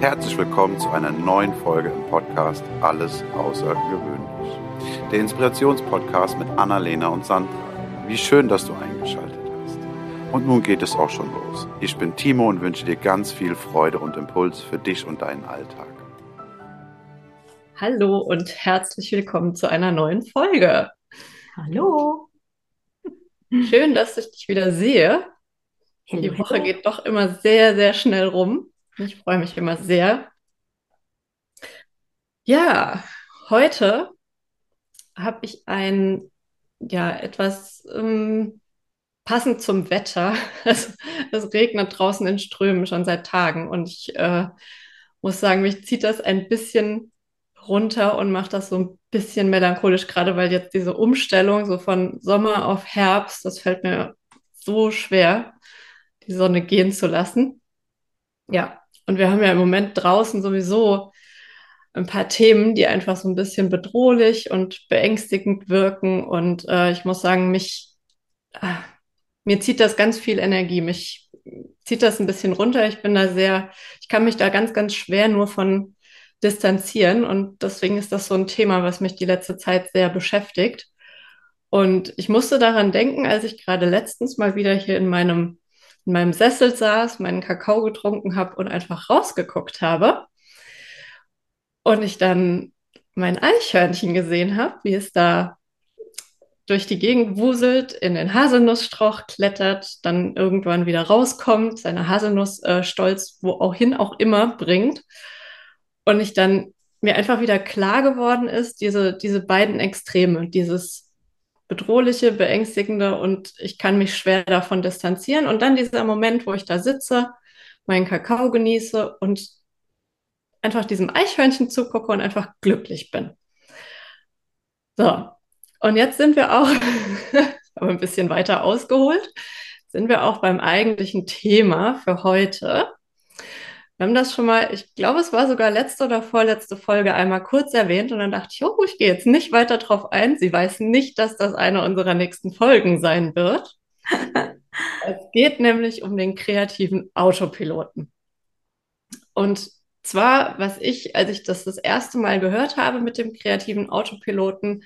Herzlich willkommen zu einer neuen Folge im Podcast Alles Außergewöhnlich. Der Inspirationspodcast mit Annalena und Sandra. Wie schön, dass du eingeschaltet hast. Und nun geht es auch schon los. Ich bin Timo und wünsche dir ganz viel Freude und Impuls für dich und deinen Alltag. Hallo und herzlich willkommen zu einer neuen Folge. Hallo. Schön, dass ich dich wieder sehe. Hello, Die Woche geht doch immer sehr, sehr schnell rum. Ich freue mich immer sehr. Ja, heute habe ich ein, ja, etwas ähm, passend zum Wetter. Also, es regnet draußen in Strömen schon seit Tagen und ich äh, muss sagen, mich zieht das ein bisschen runter und macht das so ein bisschen melancholisch, gerade weil jetzt diese Umstellung so von Sommer auf Herbst, das fällt mir so schwer, die Sonne gehen zu lassen. Ja, und wir haben ja im Moment draußen sowieso ein paar Themen, die einfach so ein bisschen bedrohlich und beängstigend wirken. Und äh, ich muss sagen, mich, ah, mir zieht das ganz viel Energie. Mich zieht das ein bisschen runter. Ich bin da sehr, ich kann mich da ganz, ganz schwer nur von distanzieren. Und deswegen ist das so ein Thema, was mich die letzte Zeit sehr beschäftigt. Und ich musste daran denken, als ich gerade letztens mal wieder hier in meinem, in meinem Sessel saß, meinen Kakao getrunken habe und einfach rausgeguckt habe. Und ich dann mein Eichhörnchen gesehen habe, wie es da durch die Gegend wuselt, in den Haselnussstrauch klettert, dann irgendwann wieder rauskommt, seine Haselnuss äh, stolz wo auch hin auch immer bringt. Und ich dann mir einfach wieder klar geworden ist, diese, diese beiden Extreme, dieses bedrohliche, beängstigende und ich kann mich schwer davon distanzieren. Und dann dieser Moment, wo ich da sitze, meinen Kakao genieße und einfach diesem Eichhörnchen zugucke und einfach glücklich bin. So, und jetzt sind wir auch, aber ein bisschen weiter ausgeholt, sind wir auch beim eigentlichen Thema für heute. Wir haben das schon mal, ich glaube, es war sogar letzte oder vorletzte Folge einmal kurz erwähnt und dann dachte ich, oh, ich gehe jetzt nicht weiter drauf ein. Sie weiß nicht, dass das eine unserer nächsten Folgen sein wird. es geht nämlich um den kreativen Autopiloten. Und zwar, was ich, als ich das das erste Mal gehört habe mit dem kreativen Autopiloten,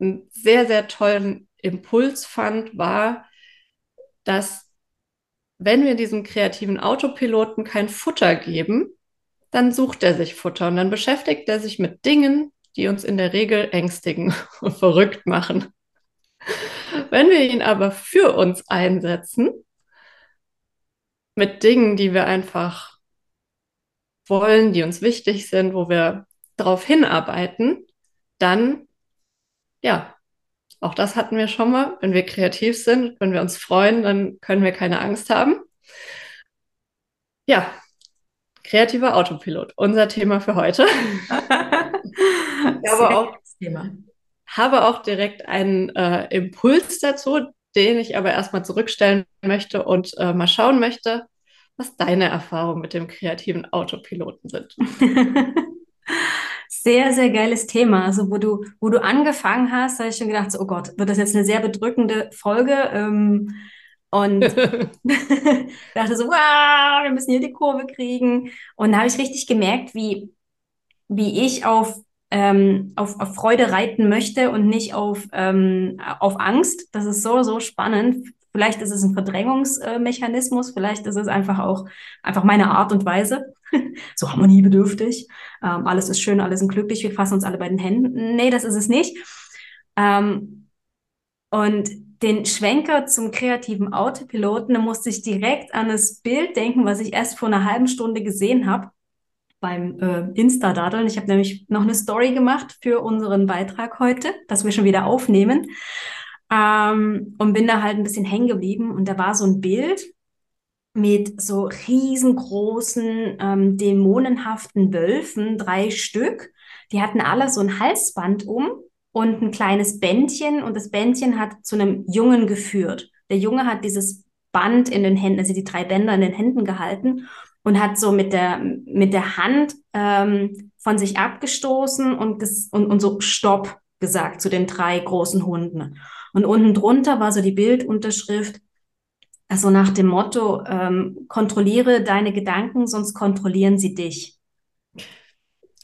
einen sehr, sehr tollen Impuls fand, war, dass wenn wir diesem kreativen Autopiloten kein Futter geben, dann sucht er sich Futter und dann beschäftigt er sich mit Dingen, die uns in der Regel ängstigen und verrückt machen. Wenn wir ihn aber für uns einsetzen, mit Dingen, die wir einfach wollen, die uns wichtig sind, wo wir darauf hinarbeiten, dann, ja, auch das hatten wir schon mal. Wenn wir kreativ sind, wenn wir uns freuen, dann können wir keine Angst haben. Ja, kreativer Autopilot, unser Thema für heute. Ich habe auch, habe auch direkt einen äh, Impuls dazu, den ich aber erstmal zurückstellen möchte und äh, mal schauen möchte, was deine Erfahrungen mit dem kreativen Autopiloten sind. Sehr, sehr geiles Thema. Also, wo du, wo du angefangen hast, habe ich schon gedacht, so, oh Gott, wird das jetzt eine sehr bedrückende Folge? Ähm, und dachte so, wow, wir müssen hier die Kurve kriegen. Und da habe ich richtig gemerkt, wie, wie ich auf, ähm, auf, auf Freude reiten möchte und nicht auf, ähm, auf Angst. Das ist so, so spannend. Vielleicht ist es ein Verdrängungsmechanismus, vielleicht ist es einfach auch einfach meine Art und Weise. so harmoniebedürftig. Ähm, alles ist schön, alle sind glücklich, wir fassen uns alle bei den Händen. Nee, das ist es nicht. Ähm, und den Schwenker zum kreativen Autopiloten, da musste ich direkt an das Bild denken, was ich erst vor einer halben Stunde gesehen habe beim äh, Insta-Dadeln. Ich habe nämlich noch eine Story gemacht für unseren Beitrag heute, dass wir schon wieder aufnehmen. Ähm, und bin da halt ein bisschen hängen geblieben. Und da war so ein Bild mit so riesengroßen, ähm, dämonenhaften Wölfen, drei Stück. Die hatten alle so ein Halsband um und ein kleines Bändchen. Und das Bändchen hat zu einem Jungen geführt. Der Junge hat dieses Band in den Händen, also die drei Bänder in den Händen gehalten und hat so mit der, mit der Hand ähm, von sich abgestoßen und, und, und so Stopp gesagt zu den drei großen Hunden. Und unten drunter war so die Bildunterschrift, Also nach dem Motto, ähm, kontrolliere deine Gedanken, sonst kontrollieren sie dich.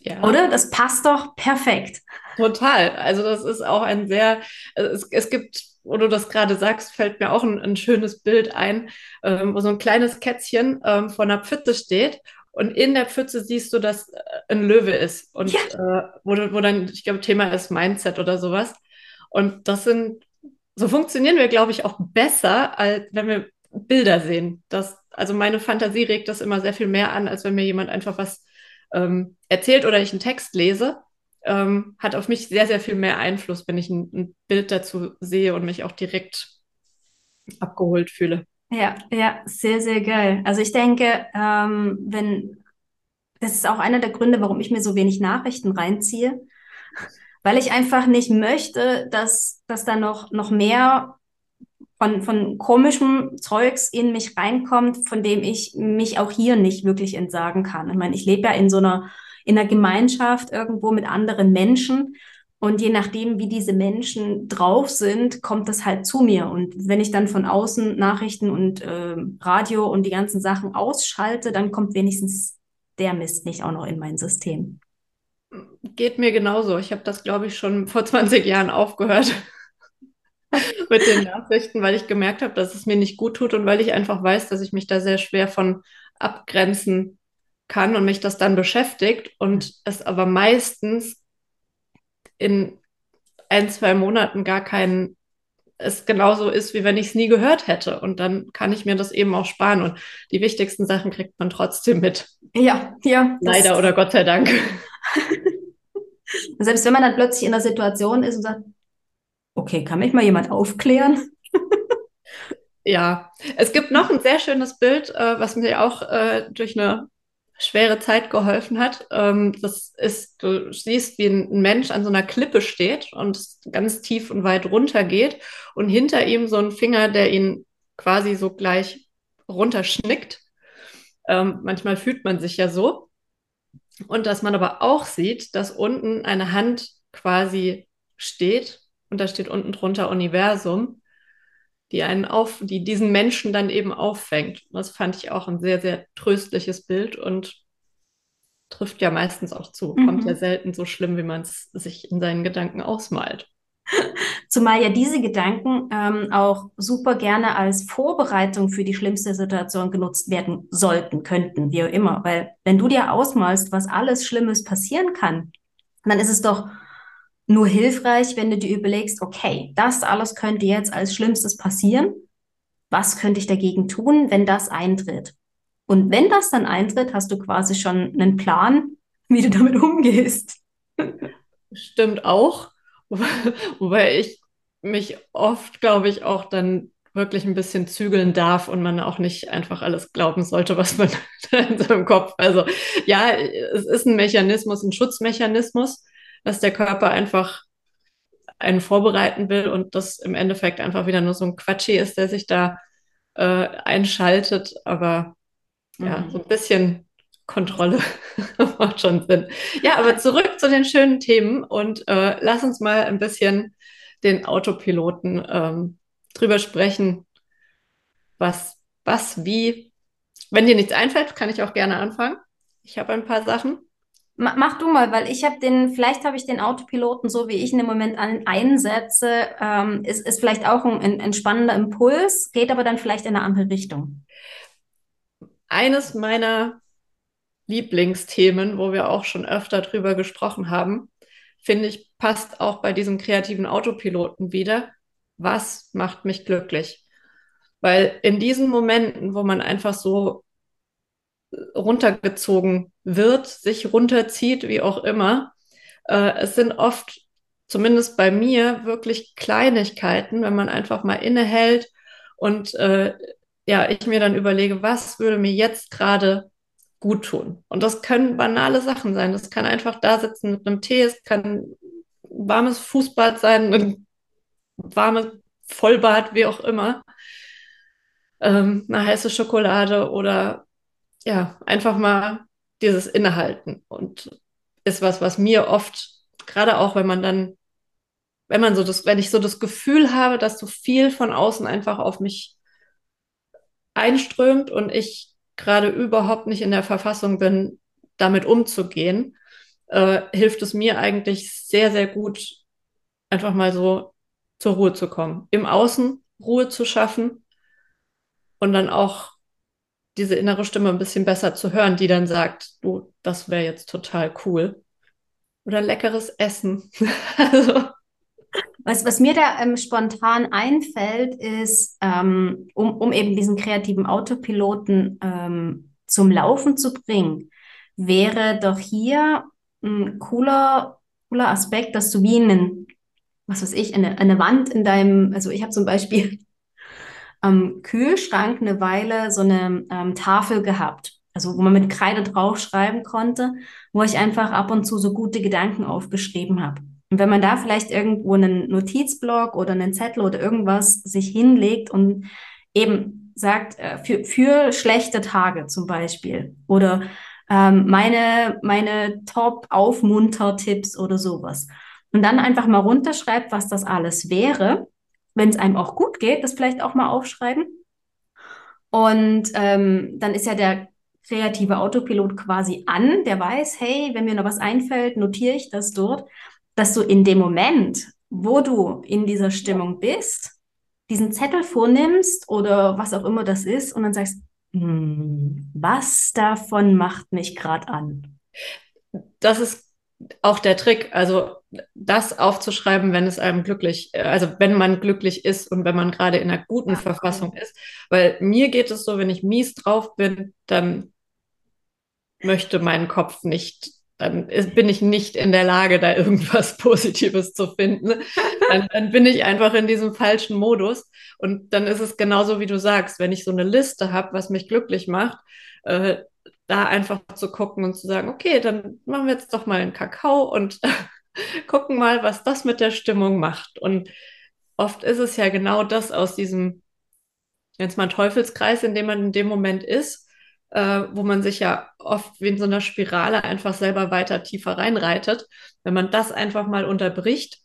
Ja. Oder? Das passt doch perfekt. Total. Also das ist auch ein sehr, es, es gibt, wo du das gerade sagst, fällt mir auch ein, ein schönes Bild ein, ähm, wo so ein kleines Kätzchen ähm, vor einer Pfütze steht und in der Pfütze siehst du, dass äh, ein Löwe ist und ja. äh, wo, wo dann, ich glaube, Thema ist Mindset oder sowas. Und das sind, so funktionieren wir, glaube ich, auch besser, als wenn wir Bilder sehen. Das, also meine Fantasie regt das immer sehr viel mehr an, als wenn mir jemand einfach was ähm, erzählt oder ich einen Text lese. Ähm, hat auf mich sehr, sehr viel mehr Einfluss, wenn ich ein, ein Bild dazu sehe und mich auch direkt abgeholt fühle. Ja, ja, sehr, sehr geil. Also ich denke, ähm, wenn, das ist auch einer der Gründe, warum ich mir so wenig Nachrichten reinziehe, weil ich einfach nicht möchte, dass, dass da noch, noch mehr von, von komischem Zeugs in mich reinkommt, von dem ich mich auch hier nicht wirklich entsagen kann. Ich meine, ich lebe ja in so einer, in einer Gemeinschaft irgendwo mit anderen Menschen. Und je nachdem, wie diese Menschen drauf sind, kommt das halt zu mir. Und wenn ich dann von außen Nachrichten und äh, Radio und die ganzen Sachen ausschalte, dann kommt wenigstens der Mist nicht auch noch in mein System. Geht mir genauso. Ich habe das, glaube ich, schon vor 20 Jahren aufgehört. mit den Nachrichten, weil ich gemerkt habe, dass es mir nicht gut tut und weil ich einfach weiß, dass ich mich da sehr schwer von abgrenzen kann und mich das dann beschäftigt und es aber meistens in ein, zwei Monaten gar keinen es genauso ist, wie wenn ich es nie gehört hätte. Und dann kann ich mir das eben auch sparen. Und die wichtigsten Sachen kriegt man trotzdem mit. Ja, ja. Leider oder Gott sei Dank. Selbst wenn man dann plötzlich in der Situation ist und sagt, Okay, kann mich mal jemand aufklären? ja, es gibt noch ein sehr schönes Bild, äh, was mir auch äh, durch eine schwere Zeit geholfen hat. Ähm, das ist, du siehst, wie ein Mensch an so einer Klippe steht und ganz tief und weit runter geht und hinter ihm so ein Finger, der ihn quasi so gleich runterschnickt. Ähm, manchmal fühlt man sich ja so. Und dass man aber auch sieht, dass unten eine Hand quasi steht und da steht unten drunter Universum, die einen auf, die diesen Menschen dann eben auffängt. Das fand ich auch ein sehr, sehr tröstliches Bild und trifft ja meistens auch zu. Mhm. Kommt ja selten so schlimm, wie man es sich in seinen Gedanken ausmalt. Zumal ja diese Gedanken ähm, auch super gerne als Vorbereitung für die schlimmste Situation genutzt werden sollten, könnten, wie auch immer. Weil wenn du dir ausmalst, was alles Schlimmes passieren kann, dann ist es doch nur hilfreich, wenn du dir überlegst, okay, das alles könnte jetzt als Schlimmstes passieren. Was könnte ich dagegen tun, wenn das eintritt? Und wenn das dann eintritt, hast du quasi schon einen Plan, wie du damit umgehst. Stimmt auch. Wobei ich mich oft, glaube ich, auch dann wirklich ein bisschen zügeln darf und man auch nicht einfach alles glauben sollte, was man in seinem Kopf. Also ja, es ist ein Mechanismus, ein Schutzmechanismus dass der Körper einfach einen vorbereiten will und das im Endeffekt einfach wieder nur so ein Quatschi ist, der sich da äh, einschaltet. Aber mhm. ja, so ein bisschen Kontrolle macht schon Sinn. Ja, aber zurück zu den schönen Themen und äh, lass uns mal ein bisschen den Autopiloten ähm, drüber sprechen, was, was, wie. Wenn dir nichts einfällt, kann ich auch gerne anfangen. Ich habe ein paar Sachen. Mach du mal, weil ich habe den, vielleicht habe ich den Autopiloten, so wie ich ihn im Moment an, einsetze, ähm, ist, ist vielleicht auch ein, ein spannender Impuls, geht aber dann vielleicht in eine andere Richtung. Eines meiner Lieblingsthemen, wo wir auch schon öfter drüber gesprochen haben, finde ich, passt auch bei diesem kreativen Autopiloten wieder. Was macht mich glücklich? Weil in diesen Momenten, wo man einfach so runtergezogen wird, sich runterzieht, wie auch immer. Äh, es sind oft, zumindest bei mir, wirklich Kleinigkeiten, wenn man einfach mal innehält und äh, ja, ich mir dann überlege, was würde mir jetzt gerade gut tun. Und das können banale Sachen sein. Das kann einfach da sitzen mit einem Tee, es kann ein warmes Fußbad sein, ein warmes Vollbad, wie auch immer. Ähm, eine heiße Schokolade oder ja, einfach mal dieses Innehalten und ist was, was mir oft, gerade auch wenn man dann, wenn man so das, wenn ich so das Gefühl habe, dass so viel von außen einfach auf mich einströmt und ich gerade überhaupt nicht in der Verfassung bin, damit umzugehen, äh, hilft es mir eigentlich sehr, sehr gut, einfach mal so zur Ruhe zu kommen. Im Außen Ruhe zu schaffen und dann auch diese innere Stimme ein bisschen besser zu hören, die dann sagt, du, das wäre jetzt total cool. Oder leckeres Essen. also. Was, was mir da ähm, spontan einfällt, ist, ähm, um, um eben diesen kreativen Autopiloten ähm, zum Laufen zu bringen, wäre doch hier ein cooler, cooler Aspekt, dass du wie einen, was weiß ich, eine, eine Wand in deinem, also ich habe zum Beispiel am Kühlschrank eine Weile so eine ähm, Tafel gehabt, also wo man mit Kreide draufschreiben konnte, wo ich einfach ab und zu so gute Gedanken aufgeschrieben habe. Und wenn man da vielleicht irgendwo einen Notizblock oder einen Zettel oder irgendwas sich hinlegt und eben sagt, äh, für, für schlechte Tage zum Beispiel oder ähm, meine, meine Top-Aufmunter-Tipps oder sowas. Und dann einfach mal runterschreibt, was das alles wäre. Wenn es einem auch gut geht, das vielleicht auch mal aufschreiben. Und ähm, dann ist ja der kreative Autopilot quasi an, der weiß, hey, wenn mir noch was einfällt, notiere ich das dort, dass du in dem Moment, wo du in dieser Stimmung bist, diesen Zettel vornimmst oder was auch immer das ist und dann sagst, hm, was davon macht mich gerade an? Das ist auch der Trick, also das aufzuschreiben, wenn es einem glücklich, also wenn man glücklich ist und wenn man gerade in einer guten Verfassung ist. Weil mir geht es so, wenn ich mies drauf bin, dann möchte mein Kopf nicht, dann bin ich nicht in der Lage, da irgendwas Positives zu finden. Dann, dann bin ich einfach in diesem falschen Modus. Und dann ist es genauso, wie du sagst, wenn ich so eine Liste habe, was mich glücklich macht, äh, da einfach zu gucken und zu sagen, okay, dann machen wir jetzt doch mal einen Kakao und gucken mal, was das mit der Stimmung macht. Und oft ist es ja genau das aus diesem, jetzt mal Teufelskreis, in dem man in dem Moment ist, äh, wo man sich ja oft wie in so einer Spirale einfach selber weiter tiefer reinreitet. Wenn man das einfach mal unterbricht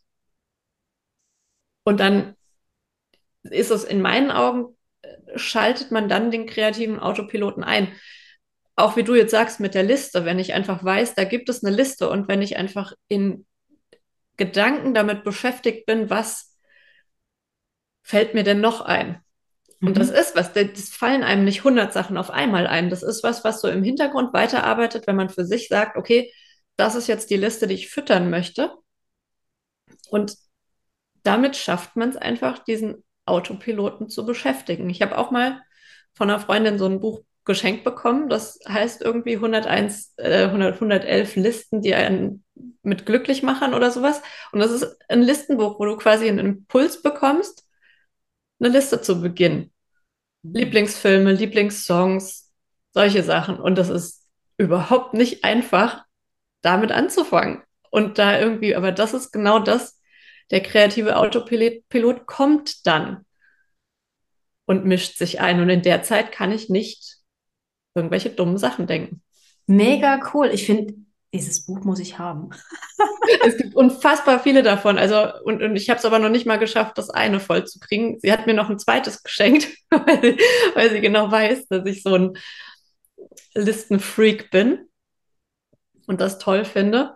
und dann ist es in meinen Augen, äh, schaltet man dann den kreativen Autopiloten ein. Auch wie du jetzt sagst mit der Liste, wenn ich einfach weiß, da gibt es eine Liste und wenn ich einfach in Gedanken damit beschäftigt bin, was fällt mir denn noch ein? Und mhm. das ist was, das fallen einem nicht 100 Sachen auf einmal ein. Das ist was, was so im Hintergrund weiterarbeitet, wenn man für sich sagt, okay, das ist jetzt die Liste, die ich füttern möchte. Und damit schafft man es einfach, diesen Autopiloten zu beschäftigen. Ich habe auch mal von einer Freundin so ein Buch geschenkt bekommen. Das heißt irgendwie 101, äh, 100, 111 Listen, die einen mit glücklich machen oder sowas. Und das ist ein Listenbuch, wo du quasi einen Impuls bekommst, eine Liste zu beginnen. Mhm. Lieblingsfilme, Lieblingssongs, solche Sachen. Und das ist überhaupt nicht einfach, damit anzufangen. Und da irgendwie, aber das ist genau das, der kreative Autopilot kommt dann und mischt sich ein. Und in der Zeit kann ich nicht irgendwelche dummen Sachen denken. Mega cool. Ich finde, dieses Buch muss ich haben. es gibt unfassbar viele davon. Also, und, und ich habe es aber noch nicht mal geschafft, das eine voll zu kriegen. Sie hat mir noch ein zweites geschenkt, weil sie, weil sie genau weiß, dass ich so ein Listenfreak bin und das toll finde.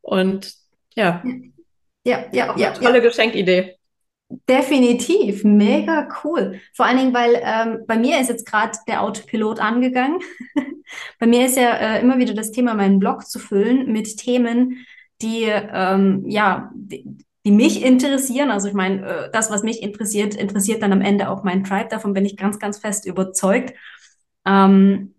Und ja, ja, ja, ja. Tolle ja. Geschenkidee. Definitiv, mega cool. Vor allen Dingen, weil ähm, bei mir ist jetzt gerade der Autopilot angegangen. bei mir ist ja äh, immer wieder das Thema, meinen Blog zu füllen mit Themen, die ähm, ja, die, die, mich interessieren. Also ich meine, äh, das, was mich interessiert, interessiert dann am Ende auch mein Tribe. Davon bin ich ganz, ganz fest überzeugt. Ähm,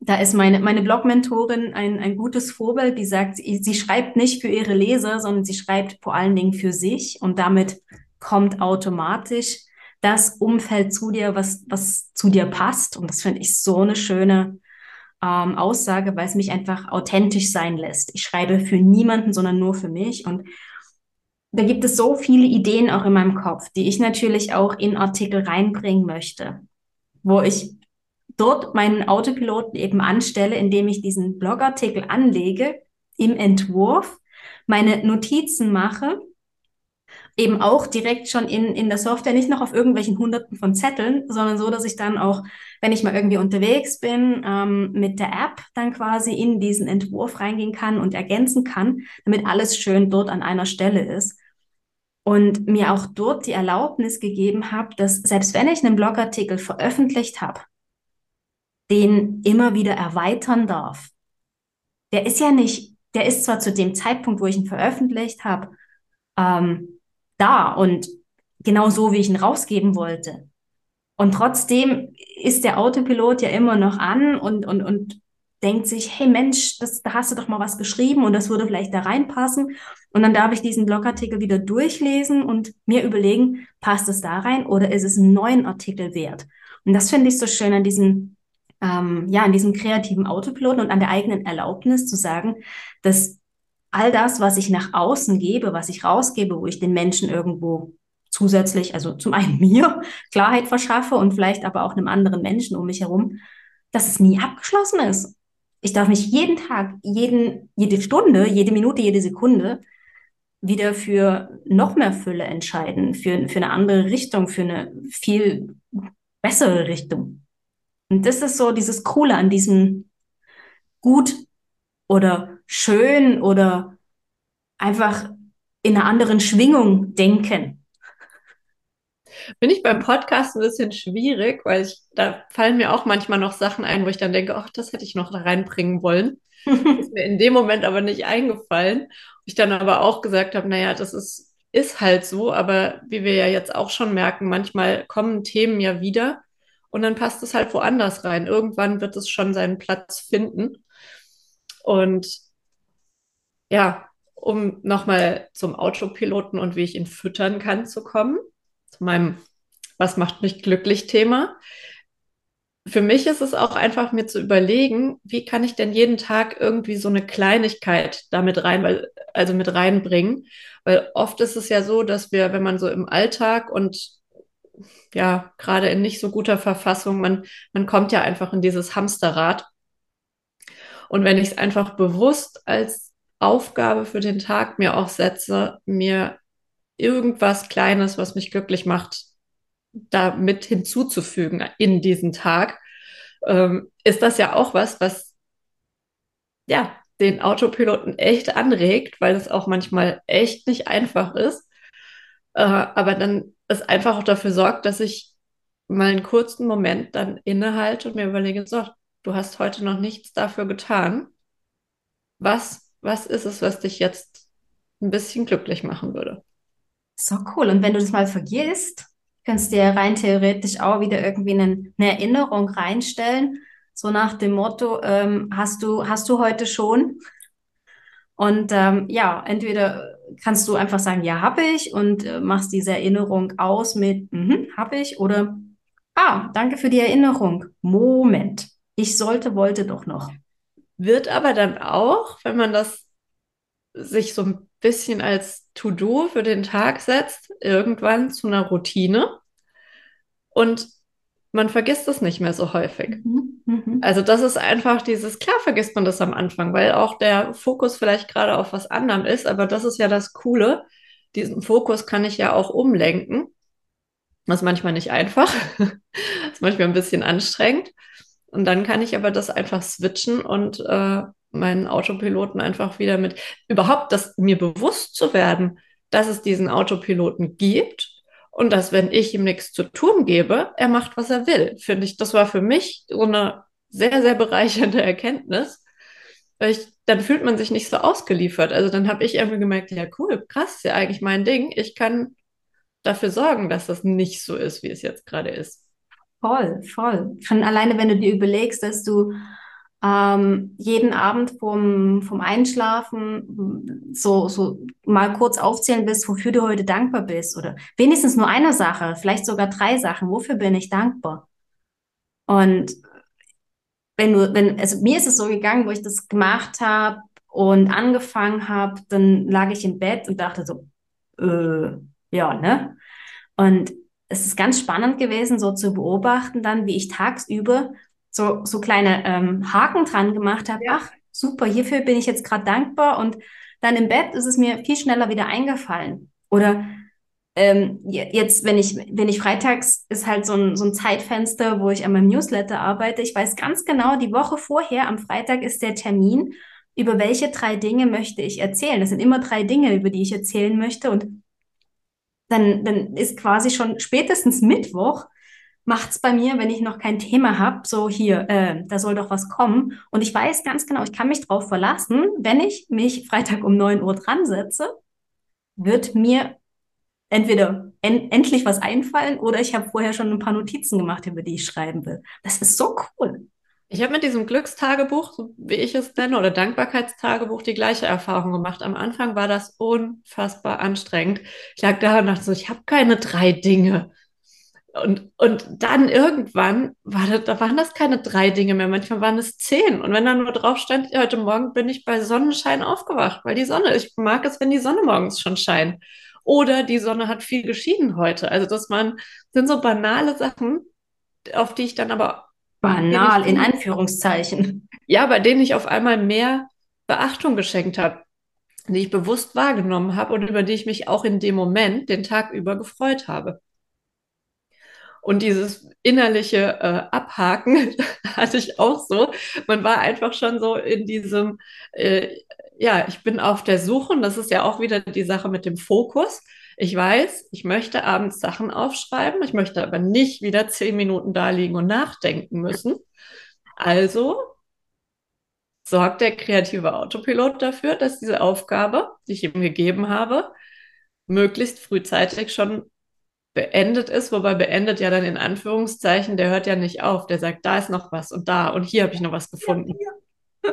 da ist meine, meine Blog-Mentorin ein, ein gutes Vorbild, die sagt, sie, sie schreibt nicht für ihre Leser, sondern sie schreibt vor allen Dingen für sich und damit kommt automatisch das Umfeld zu dir, was, was zu dir passt. Und das finde ich so eine schöne ähm, Aussage, weil es mich einfach authentisch sein lässt. Ich schreibe für niemanden, sondern nur für mich. Und da gibt es so viele Ideen auch in meinem Kopf, die ich natürlich auch in Artikel reinbringen möchte, wo ich dort meinen Autopiloten eben anstelle, indem ich diesen Blogartikel anlege im Entwurf, meine Notizen mache eben auch direkt schon in, in der Software, nicht noch auf irgendwelchen Hunderten von Zetteln, sondern so, dass ich dann auch, wenn ich mal irgendwie unterwegs bin, ähm, mit der App dann quasi in diesen Entwurf reingehen kann und ergänzen kann, damit alles schön dort an einer Stelle ist. Und mir auch dort die Erlaubnis gegeben habe, dass selbst wenn ich einen Blogartikel veröffentlicht habe, den immer wieder erweitern darf. Der ist ja nicht, der ist zwar zu dem Zeitpunkt, wo ich ihn veröffentlicht habe, ähm, da und genau so, wie ich ihn rausgeben wollte. Und trotzdem ist der Autopilot ja immer noch an und, und, und denkt sich, hey Mensch, das, da hast du doch mal was geschrieben und das würde vielleicht da reinpassen. Und dann darf ich diesen Blogartikel wieder durchlesen und mir überlegen, passt es da rein oder ist es einen neuen Artikel wert? Und das finde ich so schön an diesem, ähm, ja, an diesem kreativen Autopiloten und an der eigenen Erlaubnis zu sagen, dass all das, was ich nach außen gebe, was ich rausgebe, wo ich den Menschen irgendwo zusätzlich, also zum einen mir Klarheit verschaffe und vielleicht aber auch einem anderen Menschen um mich herum, dass es nie abgeschlossen ist. Ich darf mich jeden Tag, jeden, jede Stunde, jede Minute, jede Sekunde wieder für noch mehr Fülle entscheiden, für, für eine andere Richtung, für eine viel bessere Richtung. Und das ist so dieses Coole an diesem gut oder schön oder einfach in einer anderen Schwingung denken. Bin ich beim Podcast ein bisschen schwierig, weil ich, da fallen mir auch manchmal noch Sachen ein, wo ich dann denke, ach, das hätte ich noch da reinbringen wollen. ist mir in dem Moment aber nicht eingefallen. Ich dann aber auch gesagt habe, naja, das ist, ist halt so, aber wie wir ja jetzt auch schon merken, manchmal kommen Themen ja wieder und dann passt es halt woanders rein. Irgendwann wird es schon seinen Platz finden. Und ja, um nochmal zum Autopiloten und wie ich ihn füttern kann zu kommen, zu meinem Was macht mich glücklich Thema. Für mich ist es auch einfach mir zu überlegen, wie kann ich denn jeden Tag irgendwie so eine Kleinigkeit damit rein, weil, also mit reinbringen. Weil oft ist es ja so, dass wir, wenn man so im Alltag und ja, gerade in nicht so guter Verfassung, man, man kommt ja einfach in dieses Hamsterrad. Und wenn ich es einfach bewusst als Aufgabe für den Tag mir auch setze, mir irgendwas Kleines, was mich glücklich macht, da mit hinzuzufügen in diesen Tag, ähm, ist das ja auch was, was ja den Autopiloten echt anregt, weil es auch manchmal echt nicht einfach ist. Äh, aber dann es einfach auch dafür sorgt, dass ich mal einen kurzen Moment dann innehalte und mir überlege, so, du hast heute noch nichts dafür getan. Was was ist es, was dich jetzt ein bisschen glücklich machen würde? So cool. Und wenn du das mal vergisst, kannst du dir rein theoretisch auch wieder irgendwie eine, eine Erinnerung reinstellen. So nach dem Motto, ähm, hast du, hast du heute schon? Und ähm, ja, entweder kannst du einfach sagen, ja, habe ich und äh, machst diese Erinnerung aus mit, mhm, habe ich oder, ah, danke für die Erinnerung. Moment, ich sollte, wollte doch noch. Wird aber dann auch, wenn man das sich so ein bisschen als To-Do für den Tag setzt, irgendwann zu einer Routine und man vergisst es nicht mehr so häufig. Mhm, mhm. Also das ist einfach dieses, klar vergisst man das am Anfang, weil auch der Fokus vielleicht gerade auf was anderem ist, aber das ist ja das Coole. Diesen Fokus kann ich ja auch umlenken. Das ist manchmal nicht einfach, das ist manchmal ein bisschen anstrengend. Und dann kann ich aber das einfach switchen und äh, meinen Autopiloten einfach wieder mit, überhaupt das mir bewusst zu werden, dass es diesen Autopiloten gibt und dass, wenn ich ihm nichts zu tun gebe, er macht, was er will. Finde ich, das war für mich so eine sehr, sehr bereichernde Erkenntnis. Weil ich, dann fühlt man sich nicht so ausgeliefert. Also dann habe ich irgendwie gemerkt, ja cool, krass, ist ja eigentlich mein Ding. Ich kann dafür sorgen, dass das nicht so ist, wie es jetzt gerade ist. Voll, voll. Schon alleine, wenn du dir überlegst, dass du ähm, jeden Abend vom, vom Einschlafen so, so mal kurz aufzählen willst, wofür du heute dankbar bist oder wenigstens nur eine Sache, vielleicht sogar drei Sachen. Wofür bin ich dankbar? Und wenn du, wenn, also mir ist es so gegangen, wo ich das gemacht habe und angefangen habe, dann lag ich im Bett und dachte so, äh, ja, ne? Und es ist ganz spannend gewesen, so zu beobachten dann, wie ich tagsüber so, so kleine ähm, Haken dran gemacht habe. Ja. Ach, super, hierfür bin ich jetzt gerade dankbar. Und dann im Bett ist es mir viel schneller wieder eingefallen. Oder ähm, jetzt, wenn ich, wenn ich freitags ist halt so ein, so ein Zeitfenster, wo ich an meinem Newsletter arbeite. Ich weiß ganz genau, die Woche vorher, am Freitag ist der Termin, über welche drei Dinge möchte ich erzählen. Das sind immer drei Dinge, über die ich erzählen möchte. Und dann, dann ist quasi schon spätestens Mittwoch macht's bei mir, wenn ich noch kein Thema habe, so hier, äh, da soll doch was kommen. Und ich weiß ganz genau, ich kann mich drauf verlassen, wenn ich mich Freitag um 9 Uhr dran setze, wird mir entweder en endlich was einfallen oder ich habe vorher schon ein paar Notizen gemacht, über die ich schreiben will. Das ist so cool. Ich habe mit diesem Glückstagebuch, so wie ich es nenne, oder Dankbarkeitstagebuch die gleiche Erfahrung gemacht. Am Anfang war das unfassbar anstrengend. Ich lag da und dachte so, ich habe keine drei Dinge. Und, und dann irgendwann war das, da waren das keine drei Dinge mehr, manchmal waren es zehn. Und wenn dann nur drauf stand, heute Morgen bin ich bei Sonnenschein aufgewacht, weil die Sonne, ich mag es, wenn die Sonne morgens schon scheint. Oder die Sonne hat viel geschieden heute. Also das waren, sind so banale Sachen, auf die ich dann aber. Banal, in Anführungszeichen. Ja, bei denen ich auf einmal mehr Beachtung geschenkt habe, die ich bewusst wahrgenommen habe und über die ich mich auch in dem Moment den Tag über gefreut habe. Und dieses innerliche äh, Abhaken hatte ich auch so. Man war einfach schon so in diesem, äh, ja, ich bin auf der Suche und das ist ja auch wieder die Sache mit dem Fokus. Ich weiß, ich möchte abends Sachen aufschreiben, ich möchte aber nicht wieder zehn Minuten da liegen und nachdenken müssen. Also sorgt der kreative Autopilot dafür, dass diese Aufgabe, die ich ihm gegeben habe, möglichst frühzeitig schon beendet ist, wobei beendet ja dann in Anführungszeichen, der hört ja nicht auf, der sagt, da ist noch was und da und hier habe ich noch was gefunden. Ja,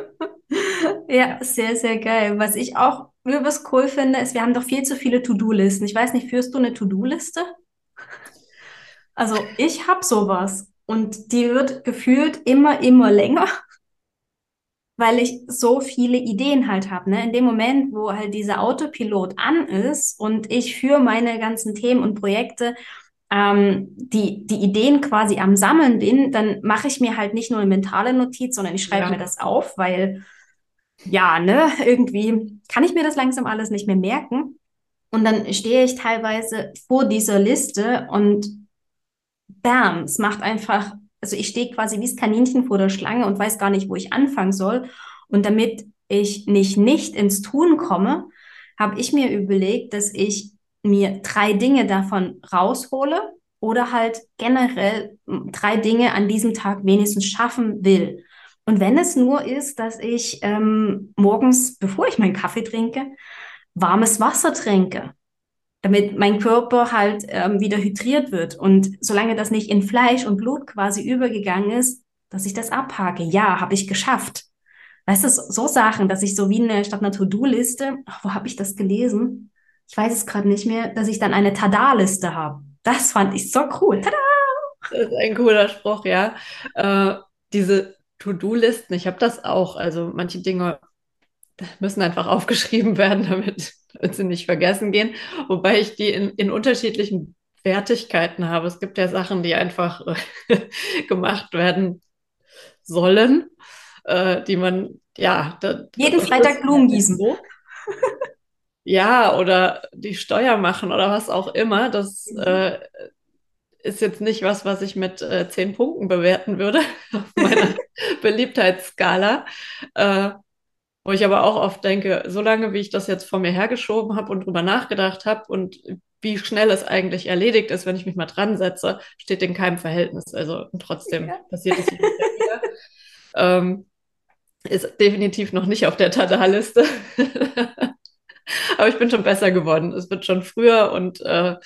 ja. ja, sehr, sehr geil. Was ich auch übelst cool finde, ist, wir haben doch viel zu viele To-Do-Listen. Ich weiß nicht, führst du eine To-Do-Liste? Also ich habe sowas und die wird gefühlt immer, immer länger weil ich so viele Ideen halt habe. Ne? In dem Moment, wo halt dieser Autopilot an ist und ich für meine ganzen Themen und Projekte ähm, die, die Ideen quasi am Sammeln bin, dann mache ich mir halt nicht nur eine mentale Notiz, sondern ich schreibe ja. mir das auf, weil ja, ne, irgendwie kann ich mir das langsam alles nicht mehr merken. Und dann stehe ich teilweise vor dieser Liste und bam, es macht einfach also ich stehe quasi wie das Kaninchen vor der Schlange und weiß gar nicht, wo ich anfangen soll. Und damit ich nicht nicht ins Tun komme, habe ich mir überlegt, dass ich mir drei Dinge davon raushole oder halt generell drei Dinge an diesem Tag wenigstens schaffen will. Und wenn es nur ist, dass ich ähm, morgens, bevor ich meinen Kaffee trinke, warmes Wasser trinke damit mein Körper halt ähm, wieder hydriert wird. Und solange das nicht in Fleisch und Blut quasi übergegangen ist, dass ich das abhake. Ja, habe ich geschafft. Weißt du, so Sachen, dass ich so wie eine, statt einer To-Do-Liste, wo habe ich das gelesen? Ich weiß es gerade nicht mehr, dass ich dann eine Tada-Liste habe. Das fand ich so cool. Tada! Das ist ein cooler Spruch, ja. Äh, diese To-Do-Listen, ich habe das auch. Also manche Dinge müssen einfach aufgeschrieben werden, damit, damit sie nicht vergessen gehen. Wobei ich die in, in unterschiedlichen Wertigkeiten habe. Es gibt ja Sachen, die einfach gemacht werden sollen, äh, die man, ja. Da, Jeden Freitag Blumen gießen. So. Ja, oder die Steuer machen oder was auch immer. Das mhm. äh, ist jetzt nicht was, was ich mit äh, zehn Punkten bewerten würde auf meiner Beliebtheitsskala. Äh, wo ich aber auch oft denke, solange wie ich das jetzt vor mir hergeschoben habe und drüber nachgedacht habe und wie schnell es eigentlich erledigt ist, wenn ich mich mal dran setze, steht in keinem Verhältnis. Also trotzdem ja. passiert es wieder. ähm, ist definitiv noch nicht auf der Tada-Liste. Aber ich bin schon besser geworden. Es wird schon früher und äh,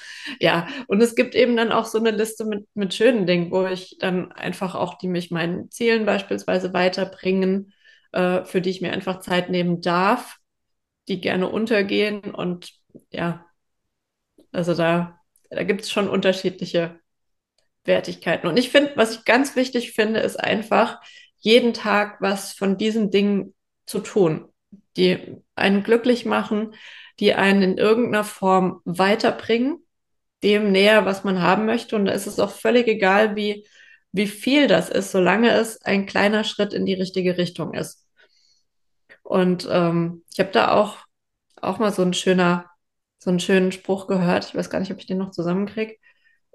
ja, und es gibt eben dann auch so eine Liste mit, mit schönen Dingen, wo ich dann einfach auch, die mich meinen Zielen beispielsweise weiterbringen, äh, für die ich mir einfach Zeit nehmen darf, die gerne untergehen. Und ja, also da, da gibt es schon unterschiedliche Wertigkeiten. Und ich finde, was ich ganz wichtig finde, ist einfach, jeden Tag was von diesen Dingen zu tun, die einen glücklich machen, die einen in irgendeiner Form weiterbringen, dem näher, was man haben möchte. Und da ist es auch völlig egal, wie, wie viel das ist, solange es ein kleiner Schritt in die richtige Richtung ist. Und ähm, ich habe da auch, auch mal so ein schöner so einen schönen Spruch gehört. Ich weiß gar nicht, ob ich den noch zusammenkriege.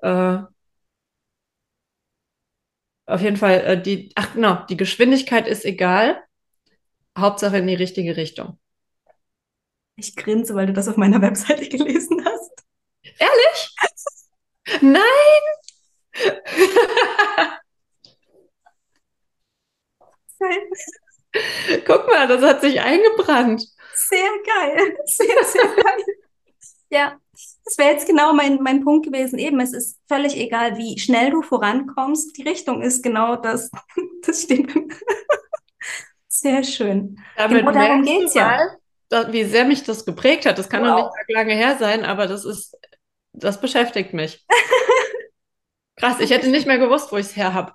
Äh, auf jeden Fall, äh, die, ach genau, die Geschwindigkeit ist egal. Hauptsache in die richtige Richtung. Ich grinse, weil du das auf meiner Webseite gelesen hast. Ehrlich? Nein! Guck mal, das hat sich eingebrannt. Sehr geil. Sehr, sehr geil. ja, das wäre jetzt genau mein, mein Punkt gewesen. Eben, es ist völlig egal, wie schnell du vorankommst. Die Richtung ist genau das. Das stimmt. Sehr schön. Damit genau darum geht es ja. Mal, wie sehr mich das geprägt hat. Das kann wow. noch nicht lange her sein, aber das ist, das beschäftigt mich. Krass, ich hätte nicht mehr gewusst, wo ich es her habe.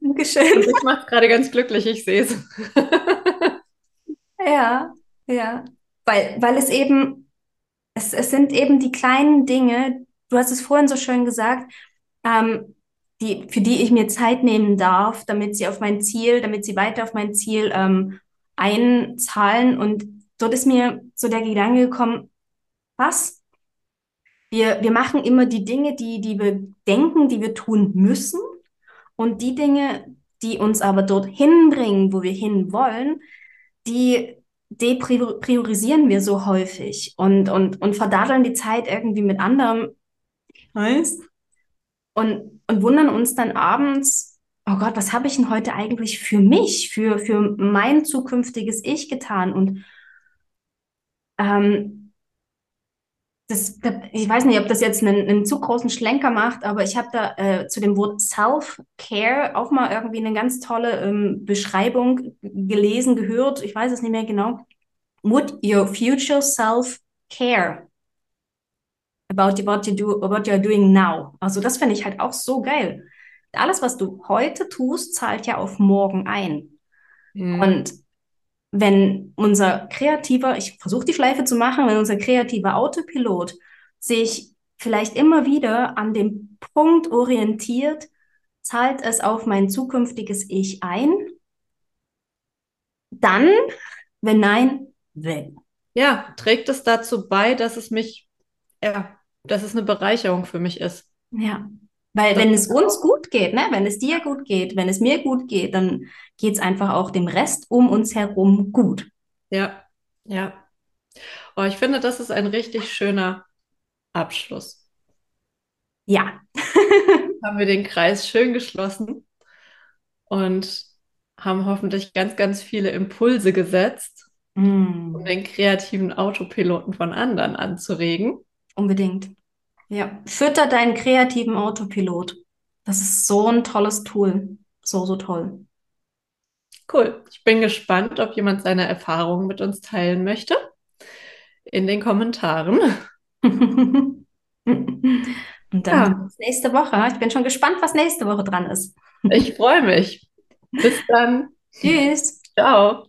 Dankeschön. Und ich mache es gerade ganz glücklich, ich sehe es. ja, ja. Weil, weil es eben, es, es sind eben die kleinen Dinge, du hast es vorhin so schön gesagt, ähm, die, für die ich mir Zeit nehmen darf, damit sie auf mein Ziel, damit sie weiter auf mein Ziel ähm, einzahlen. Und dort ist mir so der Gedanke gekommen, was? Wir, wir machen immer die Dinge, die, die wir denken, die wir tun müssen. Und die Dinge, die uns aber dorthin bringen, wo wir hin wollen, die depriorisieren wir so häufig und, und, und verdadeln die Zeit irgendwie mit anderem. Heißt? Und, und wundern uns dann abends, oh Gott, was habe ich denn heute eigentlich für mich, für, für mein zukünftiges Ich getan? Und ähm, das, ich weiß nicht, ob das jetzt einen, einen zu großen Schlenker macht, aber ich habe da äh, zu dem Wort Self-Care auch mal irgendwie eine ganz tolle ähm, Beschreibung gelesen, gehört. Ich weiß es nicht mehr genau. Would your future self care about what you do, what you're doing now? Also das finde ich halt auch so geil. Alles, was du heute tust, zahlt ja auf morgen ein. Mhm. Und wenn unser kreativer, ich versuche die Schleife zu machen, wenn unser kreativer Autopilot sich vielleicht immer wieder an dem Punkt orientiert, zahlt es auf mein zukünftiges Ich ein? Dann, wenn nein, wenn. Ja, trägt es dazu bei, dass es mich, ja, dass es eine Bereicherung für mich ist. Ja, weil wenn es uns gut geht, ne, wenn es dir gut geht, wenn es mir gut geht, dann geht es einfach auch dem Rest um uns herum gut. Ja, ja. Oh, ich finde, das ist ein richtig schöner Abschluss. Ja. haben wir den Kreis schön geschlossen und haben hoffentlich ganz, ganz viele Impulse gesetzt, mm. um den kreativen Autopiloten von anderen anzuregen. Unbedingt. Ja, fütter deinen kreativen Autopilot. Das ist so ein tolles Tool. So, so toll. Cool. Ich bin gespannt, ob jemand seine Erfahrungen mit uns teilen möchte. In den Kommentaren. Und dann ja. nächste Woche. Ich bin schon gespannt, was nächste Woche dran ist. Ich freue mich. Bis dann. Tschüss. Ciao.